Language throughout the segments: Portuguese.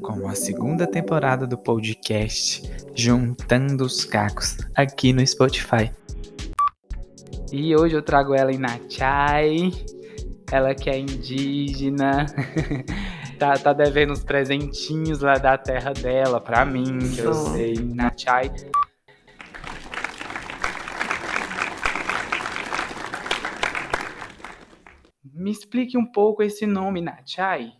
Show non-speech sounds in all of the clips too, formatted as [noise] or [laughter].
com a segunda temporada do podcast Juntando os Cacos aqui no Spotify. E hoje eu trago ela em Nachai, ela que é indígena, [laughs] tá, tá devendo os presentinhos lá da terra dela pra mim, que eu sei, Nachai. Me explique um pouco esse nome, Nachai.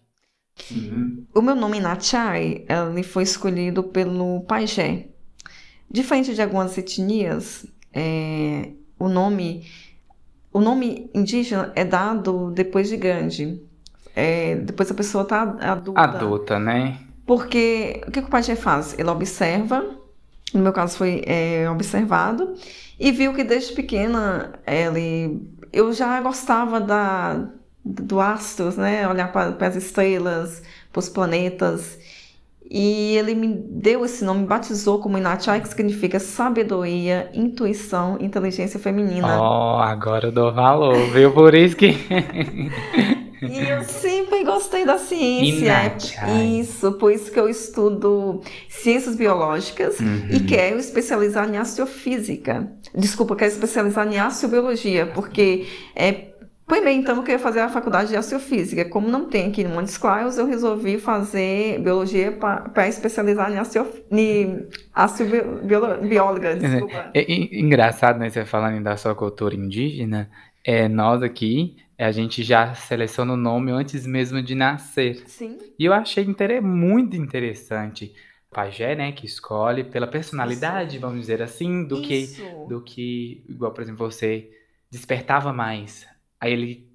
Uhum. O meu nome Nachai, ele foi escolhido pelo pajé. Diferente de algumas etnias, é, o nome o nome indígena é dado depois de grande. É, depois a pessoa está adulta. Adulta, né? Porque o que, que o pajé faz? Ele observa, no meu caso foi é, observado, e viu que desde pequena ele, eu já gostava da, do astros, né? Olhar para as estrelas, para os planetas. E ele me deu esse nome, batizou como Inachai, que significa sabedoria, intuição, inteligência feminina. Oh, agora eu dou valor, viu? Por isso que. [laughs] e eu sempre gostei da ciência. Inachai. Isso, por isso que eu estudo ciências biológicas uhum. e quero especializar em astrofísica. Desculpa, quero especializar em astrobiologia, porque é Pois bem, então eu queria fazer a faculdade de astrofísica. Como não tem aqui no Montes Claros, eu resolvi fazer biologia para especializar em, astro, em astrobióloga. Desculpa. É, é, engraçado, né? Você falando da sua cultura indígena, é, nós aqui, a gente já seleciona o nome antes mesmo de nascer. Sim. E eu achei inter muito interessante. Pajé, né, que escolhe pela personalidade, Isso. vamos dizer assim, do Isso. que do que igual, por exemplo, você despertava mais Aí ele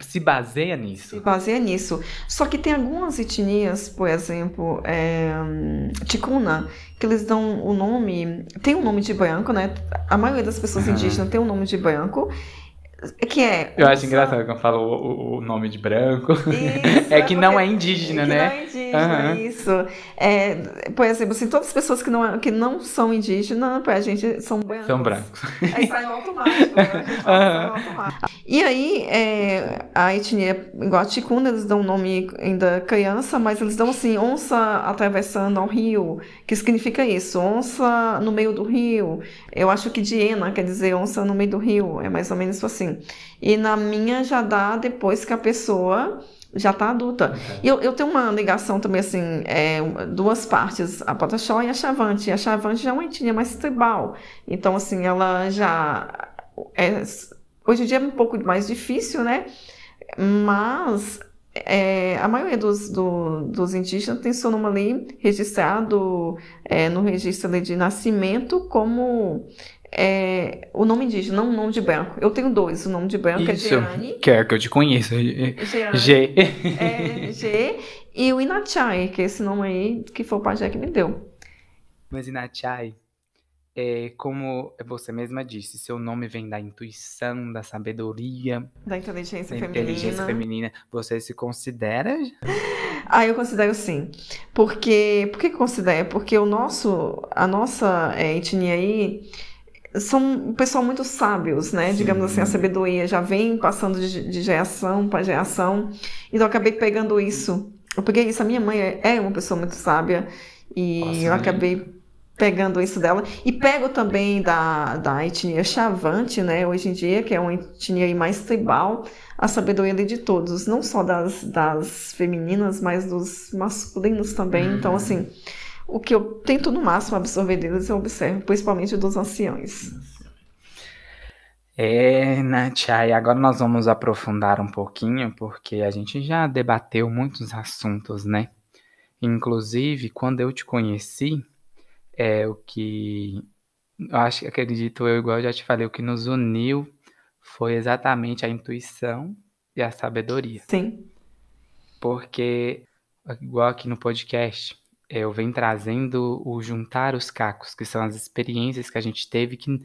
se baseia nisso. Se baseia nisso. Só que tem algumas etnias, por exemplo, é, Ticuna, que eles dão o nome. Tem um nome de branco, né? A maioria das pessoas uhum. indígenas tem um nome de branco. Que é. Eu acho engraçado quando fala o, o, nome de branco. Isso, [laughs] é que não é indígena, né? Não é indígena, uhum. isso. É, por exemplo, assim, todas as pessoas que não, que não são indígenas, pra gente, são brancos. São brancos. Aí sai no automático. Né? [laughs] Uhum. automático. E aí, é, a etnia, igual a Ticuna, eles dão um nome ainda criança, mas eles dão assim, onça atravessando ao rio, que significa isso, onça no meio do rio. Eu acho que Diena quer dizer onça no meio do rio, é mais ou menos isso assim. E na minha já dá depois que a pessoa já está adulta. E eu, eu tenho uma ligação também, assim, é, duas partes, a Pataxó e a Chavante. A Chavante já é uma etnia mais tribal. Então, assim, ela já... É, hoje em dia é um pouco mais difícil, né? Mas é, a maioria dos, do, dos indígenas tem seu nome ali registrado é, no registro de nascimento como é, o nome indígena, não o nome de branco. Eu tenho dois. O nome de branco é Isso, é Jeane. Quer que eu te conheça. G. É, G. E o Inachai, que é esse nome aí que foi o pajé que me deu. Mas Inachai, é, como você mesma disse, seu nome vem da intuição, da sabedoria, da inteligência da feminina. inteligência feminina. Você se considera? [laughs] Ah, eu considero sim. Porque, por que considero? Porque o nosso, a nossa é, etnia aí são um pessoal muito sábios, né? Sim. Digamos assim, a sabedoria já vem passando de, de geração para geração. Então eu acabei pegando isso. Eu peguei isso. A minha mãe é, é uma pessoa muito sábia e Nossa, eu acabei pegando isso dela. E pego também da, da etnia chavante, né? Hoje em dia, que é uma etnia mais tribal, a sabedoria de todos, não só das, das femininas, mas dos masculinos também. Uhum. Então, assim o que eu tento no máximo absorver deles, eu observo, principalmente dos anciões. É, Nath, e agora nós vamos aprofundar um pouquinho, porque a gente já debateu muitos assuntos, né? Inclusive, quando eu te conheci, é o que eu acho, acredito eu, igual eu já te falei, o que nos uniu foi exatamente a intuição e a sabedoria. Sim. Porque, igual aqui no podcast, eu venho trazendo o juntar os cacos, que são as experiências que a gente teve que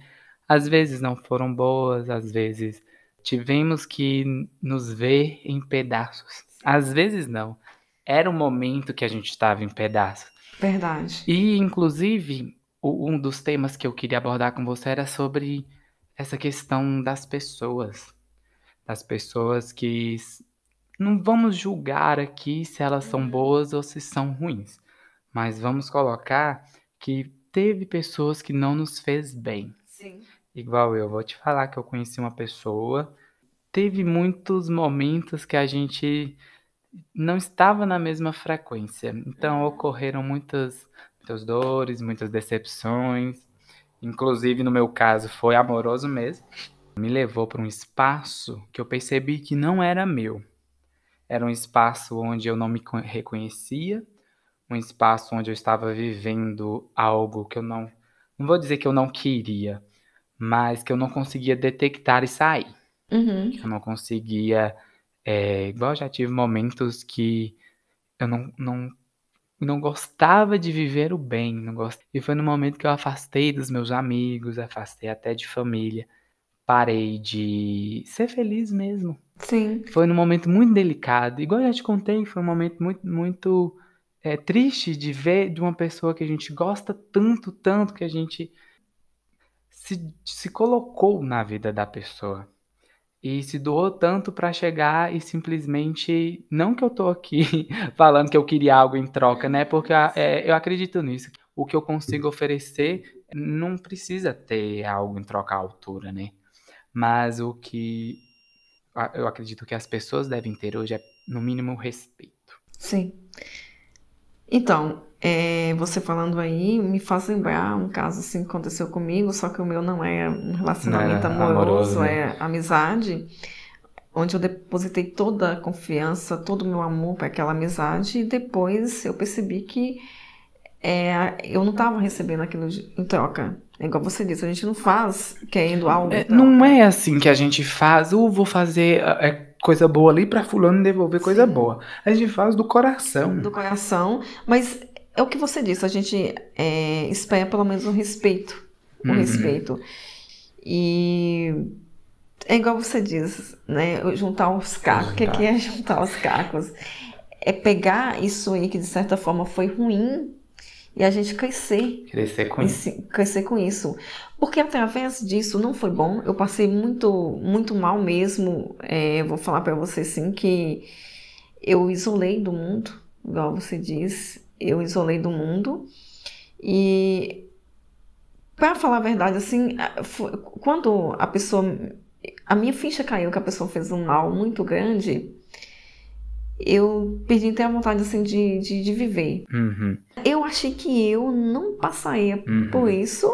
às vezes não foram boas, às vezes tivemos que nos ver em pedaços. Às vezes não. Era o momento que a gente estava em pedaços. Verdade. E, inclusive, um dos temas que eu queria abordar com você era sobre essa questão das pessoas. Das pessoas que não vamos julgar aqui se elas são uhum. boas ou se são ruins, mas vamos colocar que teve pessoas que não nos fez bem. Sim. Igual eu, vou te falar que eu conheci uma pessoa, teve muitos momentos que a gente não estava na mesma frequência. Então uhum. ocorreram muitas, muitas dores, muitas decepções. Inclusive, no meu caso, foi amoroso mesmo. Me levou para um espaço que eu percebi que não era meu. Era um espaço onde eu não me reconhecia, um espaço onde eu estava vivendo algo que eu não. Não vou dizer que eu não queria, mas que eu não conseguia detectar e sair. Uhum. Eu não conseguia. É, igual já tive momentos que eu não, não, não gostava de viver o bem. Não gost... E foi no momento que eu afastei dos meus amigos, afastei até de família. Parei de ser feliz mesmo. Sim. Foi num momento muito delicado. Igual já te contei, foi um momento muito, muito é, triste de ver de uma pessoa que a gente gosta tanto, tanto, que a gente se, se colocou na vida da pessoa. E se doou tanto para chegar e simplesmente. Não que eu tô aqui [laughs] falando que eu queria algo em troca, né? Porque é, eu acredito nisso. O que eu consigo oferecer não precisa ter algo em troca à altura, né? Mas o que eu acredito que as pessoas devem ter hoje é, no mínimo, respeito. Sim. Então, é, você falando aí me faz lembrar um caso assim que aconteceu comigo, só que o meu não é um relacionamento é amoroso, amoroso né? é amizade, onde eu depositei toda a confiança, todo o meu amor para aquela amizade e depois eu percebi que é, eu não estava recebendo aquilo em troca. É igual você disse, a gente não faz querendo algo. É, não é assim que a gente faz, ou vou fazer é, coisa boa ali para fulano devolver coisa Sim. boa. A gente faz do coração. Do coração, mas é o que você disse, a gente é, espera pelo menos um respeito. Um uhum. respeito. E é igual você diz, né? Juntar os cacos. O que, que é juntar os cacos? É pegar isso aí que de certa forma foi ruim e a gente crescer. Crescer com isso. Crescer com isso. Porque através disso não foi bom. Eu passei muito, muito mal mesmo. É, vou falar para você assim que eu isolei do mundo, igual você diz. Eu isolei do mundo. E para falar a verdade, assim, quando a pessoa. A minha ficha caiu que a pessoa fez um mal muito grande eu perdi até a vontade assim de, de, de viver. Uhum. Eu achei que eu não passaria uhum. por isso,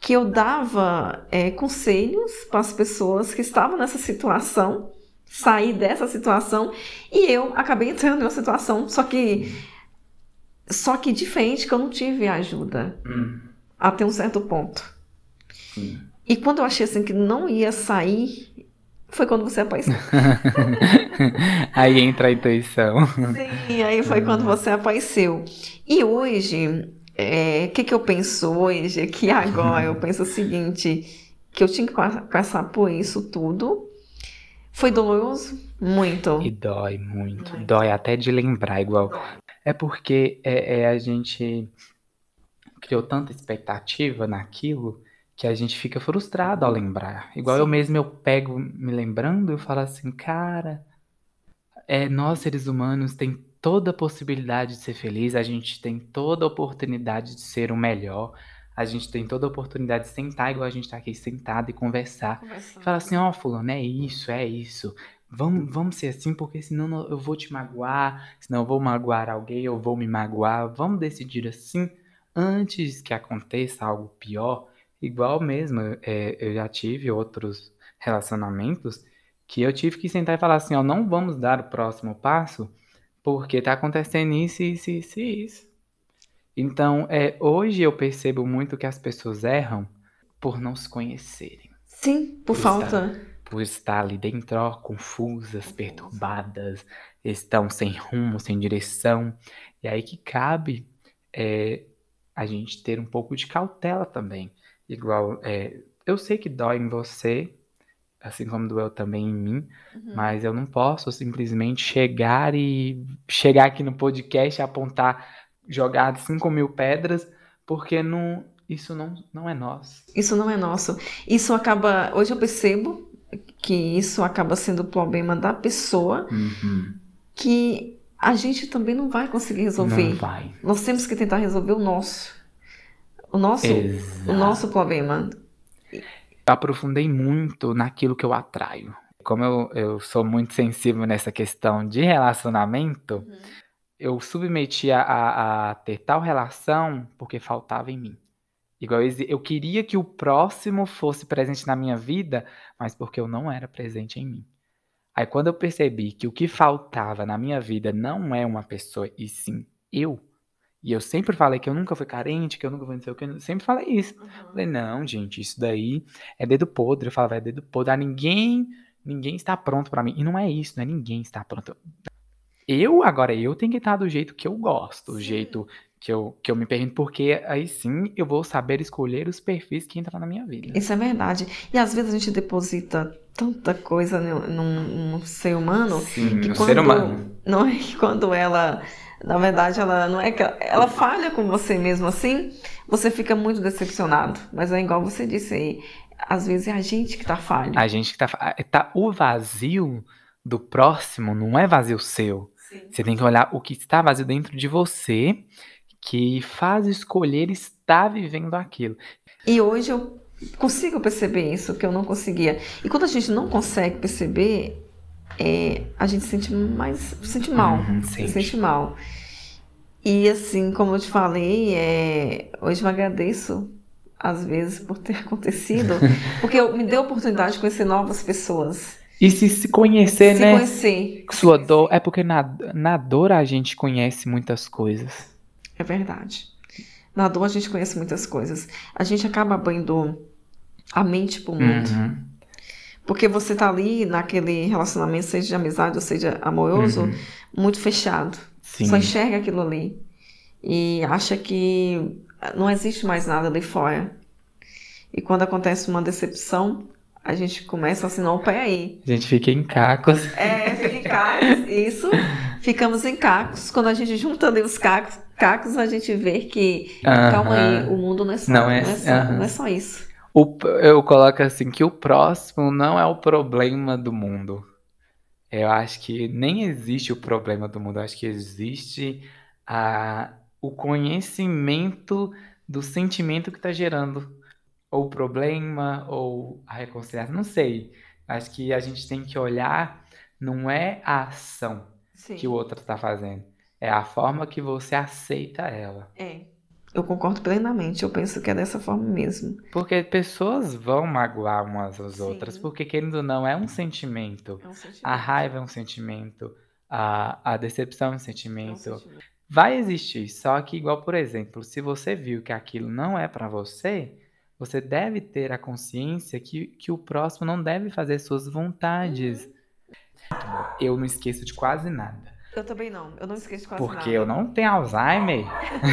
que eu dava é, conselhos para as pessoas que estavam nessa situação, sair dessa situação, e eu acabei entrando em uma situação, só que só que diferente que eu não tive ajuda uhum. até um certo ponto. E quando eu achei assim que não ia sair, foi quando você apareceu. [laughs] [laughs] aí entra a intuição. Sim, aí foi quando você apareceu. E hoje, o é, que, que eu penso hoje? É que [laughs] agora eu penso o seguinte: que eu tinha que passar por isso tudo. Foi doloroso? Muito. E dói muito. muito. Dói até de lembrar, igual. É porque é, é, a gente criou tanta expectativa naquilo que a gente fica frustrado ao lembrar. Igual Sim. eu mesmo eu pego me lembrando e falo assim, cara, é, nós seres humanos tem toda a possibilidade de ser feliz, a gente tem toda a oportunidade de ser o melhor, a gente tem toda a oportunidade de sentar igual a gente tá aqui sentado e conversar. Conversando. Fala assim, ó, oh, fulano, é isso, é isso. Vamos, vamos ser assim, porque senão eu vou te magoar, senão eu vou magoar alguém, eu vou me magoar. Vamos decidir assim antes que aconteça algo pior igual mesmo, é, eu já tive outros relacionamentos que eu tive que sentar e falar assim, ó, não vamos dar o próximo passo porque tá acontecendo isso, isso, isso isso. Então, é, hoje eu percebo muito que as pessoas erram por não se conhecerem. Sim, por, por falta. Estar, por estar ali dentro, ó, confusas, perturbadas, estão sem rumo, sem direção. E aí que cabe é, a gente ter um pouco de cautela também. Igual, é, eu sei que dói em você, assim como doeu também em mim, uhum. mas eu não posso simplesmente chegar e chegar aqui no podcast, apontar, jogar 5 mil pedras, porque não, isso não, não é nosso. Isso não é nosso. Isso acaba. Hoje eu percebo, que isso acaba sendo o problema da pessoa, Uhum. que a gente também não vai conseguir resolver. Não vai. Nós temos que tentar resolver o nosso. O nosso, Exato. o nosso problema. Eu aprofundei muito naquilo que eu atraio. Como eu, eu sou muito sensível nessa questão de relacionamento, eu submeti a, a, a ter tal relação porque faltava em mim. Igual eu queria que o próximo fosse presente na minha vida, mas porque eu não era presente em mim. Aí quando eu percebi que o que faltava na minha vida não é uma pessoa, e sim eu, e eu sempre falei que eu nunca fui carente, que eu nunca fui não sei o que, eu sempre falei isso. Falei, não, gente, isso daí é dedo podre. Eu falava, é dedo podre. Ah, ninguém, ninguém está pronto pra mim. E não é isso, não é ninguém está pronto. Eu, agora, eu tenho que estar do jeito que eu gosto, Sim. jeito que eu, que eu me permito, porque aí sim eu vou saber escolher os perfis que entram na minha vida. Isso é verdade. E às vezes a gente deposita tanta coisa num, num- ser humano Sim, que o quando, ser humano. não é que [laughs] quando ela, na verdade, ela não é que ela, ela falha com você mesmo assim, você fica muito decepcionado. Mas é igual você disse aí, às vezes é a gente que tá falho. A gente que tá, fa- tá. O vazio do próximo não é vazio seu. Você tem que olhar o que está vazio dentro de você, que faz escolher estar vivendo aquilo. E hoje eu consigo perceber isso que eu não conseguia. E quando a gente não consegue perceber, é, a gente sente mais, sente mal, Uhum, se sente. sente mal. E assim, como eu te falei, é, hoje eu agradeço às vezes por ter [laughs] acontecido, [laughs] porque eu, me deu a oportunidade de conhecer novas pessoas, E se se conhecer, se né? conhecer. Sua dor. É porque na, na dor a gente conhece muitas coisas. É verdade. Na dor a gente conhece muitas coisas. A gente acaba abrindo a mente pro mundo. Uhum. Porque você tá ali naquele relacionamento, seja de amizade ou seja amoroso, Uhum. muito fechado. Sim. Só enxerga aquilo ali. E acha que não existe mais nada ali fora. E quando acontece uma decepção, a gente começa assim, não, peraí. A gente fica em cacos. É, fica em cacos, [laughs] isso. Ficamos em cacos. Quando a gente junta ali os cacos, cacos a gente vê que, calma aí, o mundo não é só, Não não é- é, só, aham. não é só isso. O- eu coloco assim que o próximo não é o problema do mundo. Eu acho que nem existe o problema do mundo. Eu acho que existe a, o conhecimento do sentimento que está gerando. Ou o problema, ou a reconciliação. Não sei. Acho que a gente tem que olhar, não é a ação Sim. que o outro está fazendo. É a forma que você aceita ela. É. Eu concordo plenamente. Eu penso que é dessa forma mesmo. Porque pessoas vão magoar umas às Sim. outras, porque querendo ou não, é um sentimento. É um sentimento. A raiva é um sentimento, a, a decepção é um É um sentimento. sentimento. Vai existir, só que, igual, por exemplo, se você viu que aquilo não é pra você, você deve ter a consciência que, que o próximo não deve fazer suas vontades. Eu não esqueço de quase nada. Eu também não. Eu não esqueço quase Porque nada. eu não tenho Alzheimer.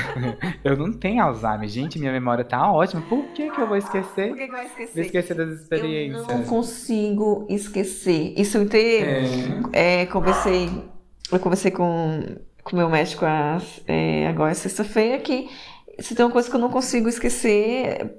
[laughs] eu não tenho Alzheimer. Gente, minha memória tá ótima. Por que, que eu vou esquecer? Por que que vai esquecer? Vou esquecer das Eu experiências. não consigo esquecer. Isso eu te, É. é, conversei, eu conversei com com meu médico a- é, agora sexta-feira que se tem uma coisa que eu não consigo esquecer,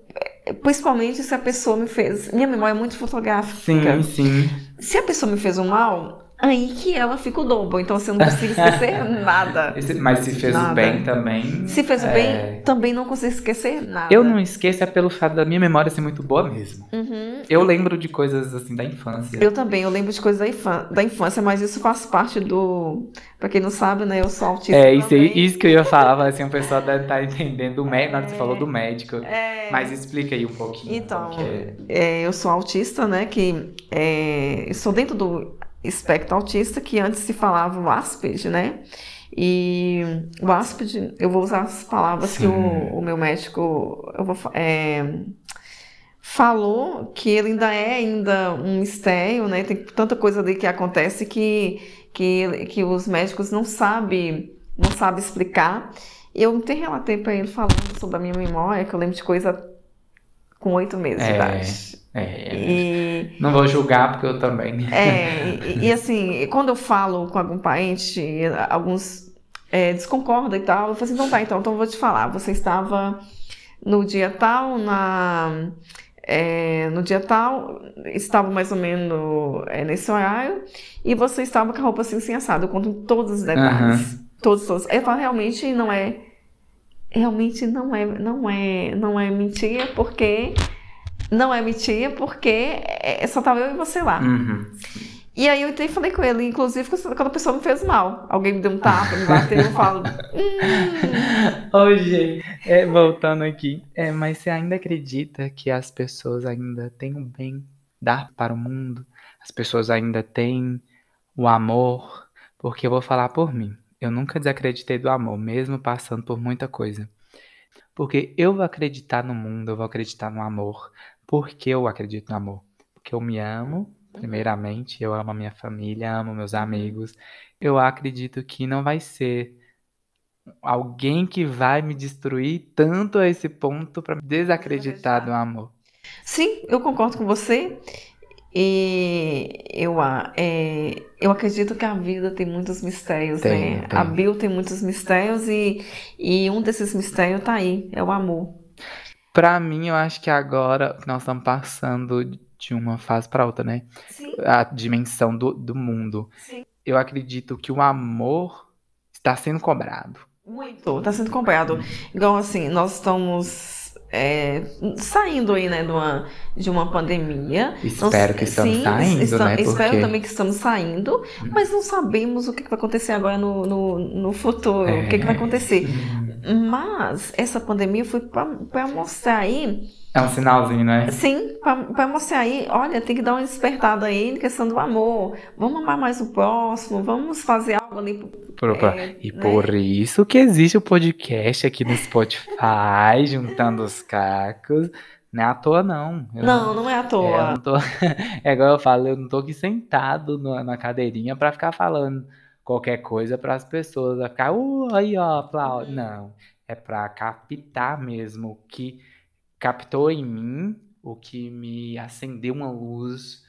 é, principalmente se a pessoa me fez. Minha memória é muito fotográfica. Sim, sim. Se a pessoa me fez um mal, aí que ela fica o dobro. Então assim, eu não consigo [laughs] esquecer nada. Esse- Mas se fez o Nada. bem também. Se fez o é, bem, também não consigo esquecer nada. Eu não esqueço é pelo fato da minha memória ser muito boa mesmo. Uhum. Eu lembro de coisas assim da infância. Eu também, eu lembro de coisas da, infan- da infância, mas isso faz parte do. Pra quem não sabe, né? Eu sou autista. É, isso, também. isso que eu ia falar, assim, o pessoal deve estar entendendo o médico, na hora que você falou do médico. É. Mas explica aí um pouquinho. Então, como que é. é, eu sou autista, né? Que é, estou dentro do espectro autista, que antes se falava o Asperger, né? E o Asperger, eu vou usar as palavras que Sim. o, o meu médico eu vou, é, falou, que ele ainda é ainda um mistério, né? Tem tanta coisa ali que acontece que, que, que os médicos não sabem não sabe explicar. Eu até relatei para ele falando sobre a minha memória, que eu lembro de coisa com oito meses de É. idade. É, E, Não vou julgar, porque eu também. é, e, e, assim, quando eu falo com algum parente, alguns é, desconcordam e tal, eu falo assim, então tá, então, então eu vou te falar, você estava no dia tal, na, é, no dia tal, estava mais ou menos é, nesse horário, e você estava com a roupa assim, assim assada. Eu conto todos os detalhes. Uhum. Todos, todos. Eu falo, realmente não é. Realmente não é, não é, não é mentira, porque. Não é mentira, porque é, só estava eu e você lá. Uhum. E aí eu entrei e falei com ele, inclusive quando a pessoa me fez mal. Alguém me deu um tapa, me bateu, eu falo. Hum. [laughs] Hoje, é, voltando aqui, é, mas você ainda acredita que as pessoas ainda têm o bem dar para o mundo? As pessoas ainda têm o amor? Porque eu vou falar por mim. Eu nunca desacreditei do amor, mesmo passando por muita coisa. Porque eu vou acreditar no mundo, eu vou acreditar no amor. Porque eu acredito no amor. Porque eu me amo Primeiramente, eu amo a minha família, amo meus amigos. Eu acredito que não vai ser alguém que vai me destruir tanto a esse ponto para desacreditar do amor. Sim, eu concordo com você. E eu, é, eu acredito que a vida tem muitos mistérios, tem, né? Tem. A Bill tem muitos mistérios e, e um desses mistérios tá aí, é o amor. Para mim, eu acho que agora nós estamos passando de uma fase para outra, né? Sim. A dimensão do, do mundo. Sim. Eu acredito que o amor está sendo cobrado. Muito, está sendo cobrado. Igual assim, nós estamos é, saindo aí, né, de uma, de uma pandemia. Espero que estamos sim, saindo, né? Espero Porque... também que estamos saindo, hum. mas não sabemos o que, vai acontecer agora no, no, no futuro, é... o que, que vai acontecer. Mas essa pandemia foi para mostrar aí é um sinalzinho, né? Sim, para mostrar aí, olha, tem que dar uma despertada aí em questão do amor. Vamos amar mais o próximo, vamos fazer algo ali. Por, é, e né? por isso que existe o podcast aqui no Spotify, [laughs] juntando os cacos. Não é à toa, não. Eu não, não é à toa. É, tô, [laughs] é igual eu falo, eu não tô aqui sentado na cadeirinha para ficar falando qualquer coisa para as pessoas. Vai ficar, uh, aí, ó, aplaude. Uhum. Não. É para captar mesmo que captou em mim o que me acendeu uma luz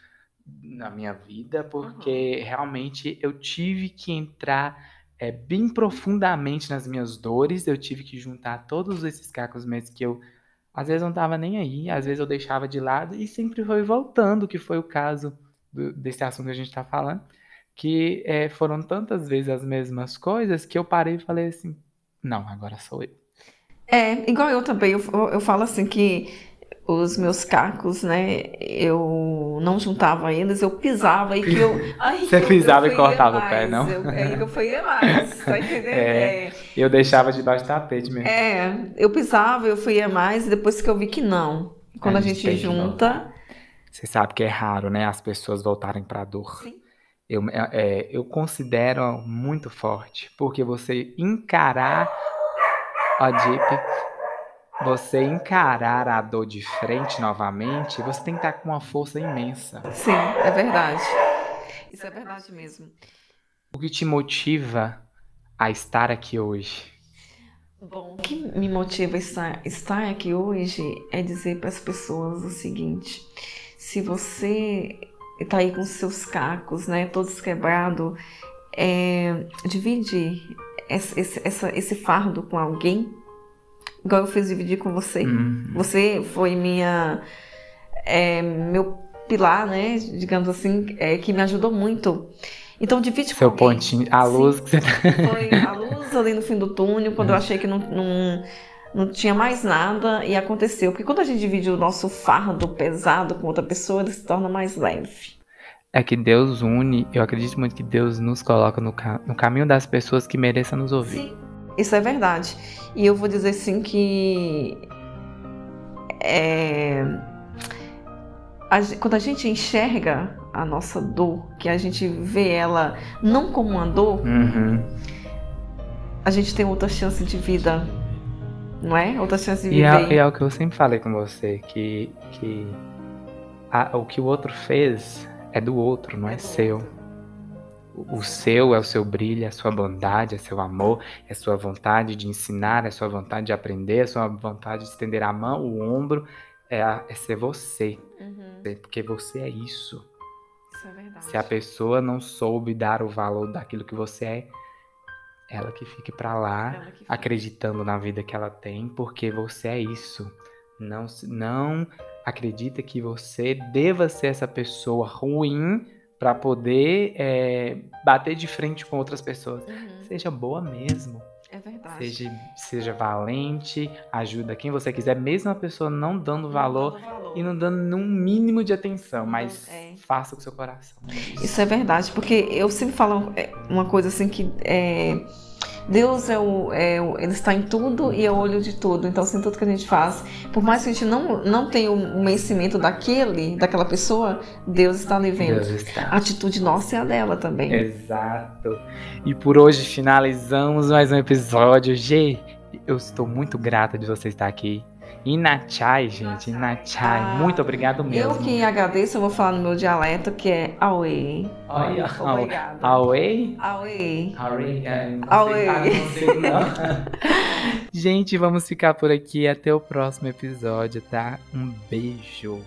na minha vida, porque uhum. realmente eu tive que entrar é, bem profundamente nas minhas dores, eu tive que juntar todos esses cacos meses que eu às vezes não estava nem aí, às vezes eu deixava de lado e sempre foi voltando, que foi o caso do, desse assunto que a gente está falando, que é, foram tantas vezes as mesmas coisas que eu parei e falei assim, não, agora sou eu. É, igual eu também, eu, eu falo assim que os meus cacos, né, eu não juntava eles, eu pisava e que eu... [laughs] Ai, Você pisava e cortava o pé, não? Eu, é, eu fui mais, tá [laughs] entendendo? É, é, eu deixava debaixo do tapete mesmo. É, eu pisava, eu fui mais, e depois que eu vi que não. Quando a, a gente, gente junta... Você sabe que é raro, né, as pessoas voltarem pra dor. Sim. Eu, é, eu considero muito forte, porque você encarar Ó, Deep, você encarar a dor de frente novamente, você tem que estar com uma força imensa. Sim, é verdade. Isso é verdade mesmo. O que te motiva a estar aqui hoje? Bom, o que me motiva a estar, estar aqui hoje é dizer para as pessoas o seguinte: se você está aí com seus cacos, né, todos quebrados, é, divide esse, esse, esse fardo com alguém, igual eu fiz dividir com você. Uhum. Você foi minha. É, meu pilar, né? Digamos assim, é, que me ajudou muito. Então divide Seu com pontinho, a luz Sim, que você tá Foi a luz ali no fim do túnel, quando eu achei que não, não, não tinha mais nada e aconteceu. Porque quando a gente divide o nosso fardo pesado com outra pessoa, ele se torna mais leve. É que Deus une, eu acredito muito que Deus nos coloca no, no caminho das pessoas que mereçam nos ouvir. Sim, isso é verdade. E eu vou dizer assim que é, a, quando a gente enxerga a nossa dor, que a gente vê ela não como uma dor, uhum. a gente tem outra chance de vida, não é? Outra chance de viver. E é, é o que eu sempre falei com você, que, que a, o que o outro fez é do outro, não é, é seu. O seu é o seu brilho, é a sua bondade, é seu amor, é a sua vontade de ensinar, é a sua vontade de aprender, é a sua vontade de estender a mão, o ombro, é, a, é ser você. Uhum. Porque você é isso. Isso é verdade. Se a pessoa não soube dar o valor daquilo que você é, ela que fique para lá acreditando na vida que ela tem, porque você é isso. Não, não acredita que você deva ser essa pessoa ruim para poder é, bater de frente com outras pessoas. Uhum. Seja boa mesmo. Seja, seja valente, ajuda quem você quiser, mesmo a pessoa não dando valor, não dando valor. e não dando um mínimo de atenção, mas é. faça com seu coração. Isso é verdade, porque eu sempre falo é, uma coisa assim que é, Deus é o, é o, ele está em tudo e é o olho de tudo. Então, assim, tudo que a gente faz, por mais que a gente não, não tenha o um conhecimento daquele, daquela pessoa, Deus está ali vendo. Está. A atitude nossa é a dela também. Exato. E por hoje finalizamos mais um episódio. G, eu estou muito grata de você estar aqui. Inachai, gente, Inachai. Ah, Muito obrigado mesmo. Eu que agradeço, eu vou falar no meu dialeto, que é Aue. Olha, obrigada. Aue? Aue. Aue. Aue. [laughs] Gente, vamos ficar por aqui. Até o próximo episódio, tá? Um beijo.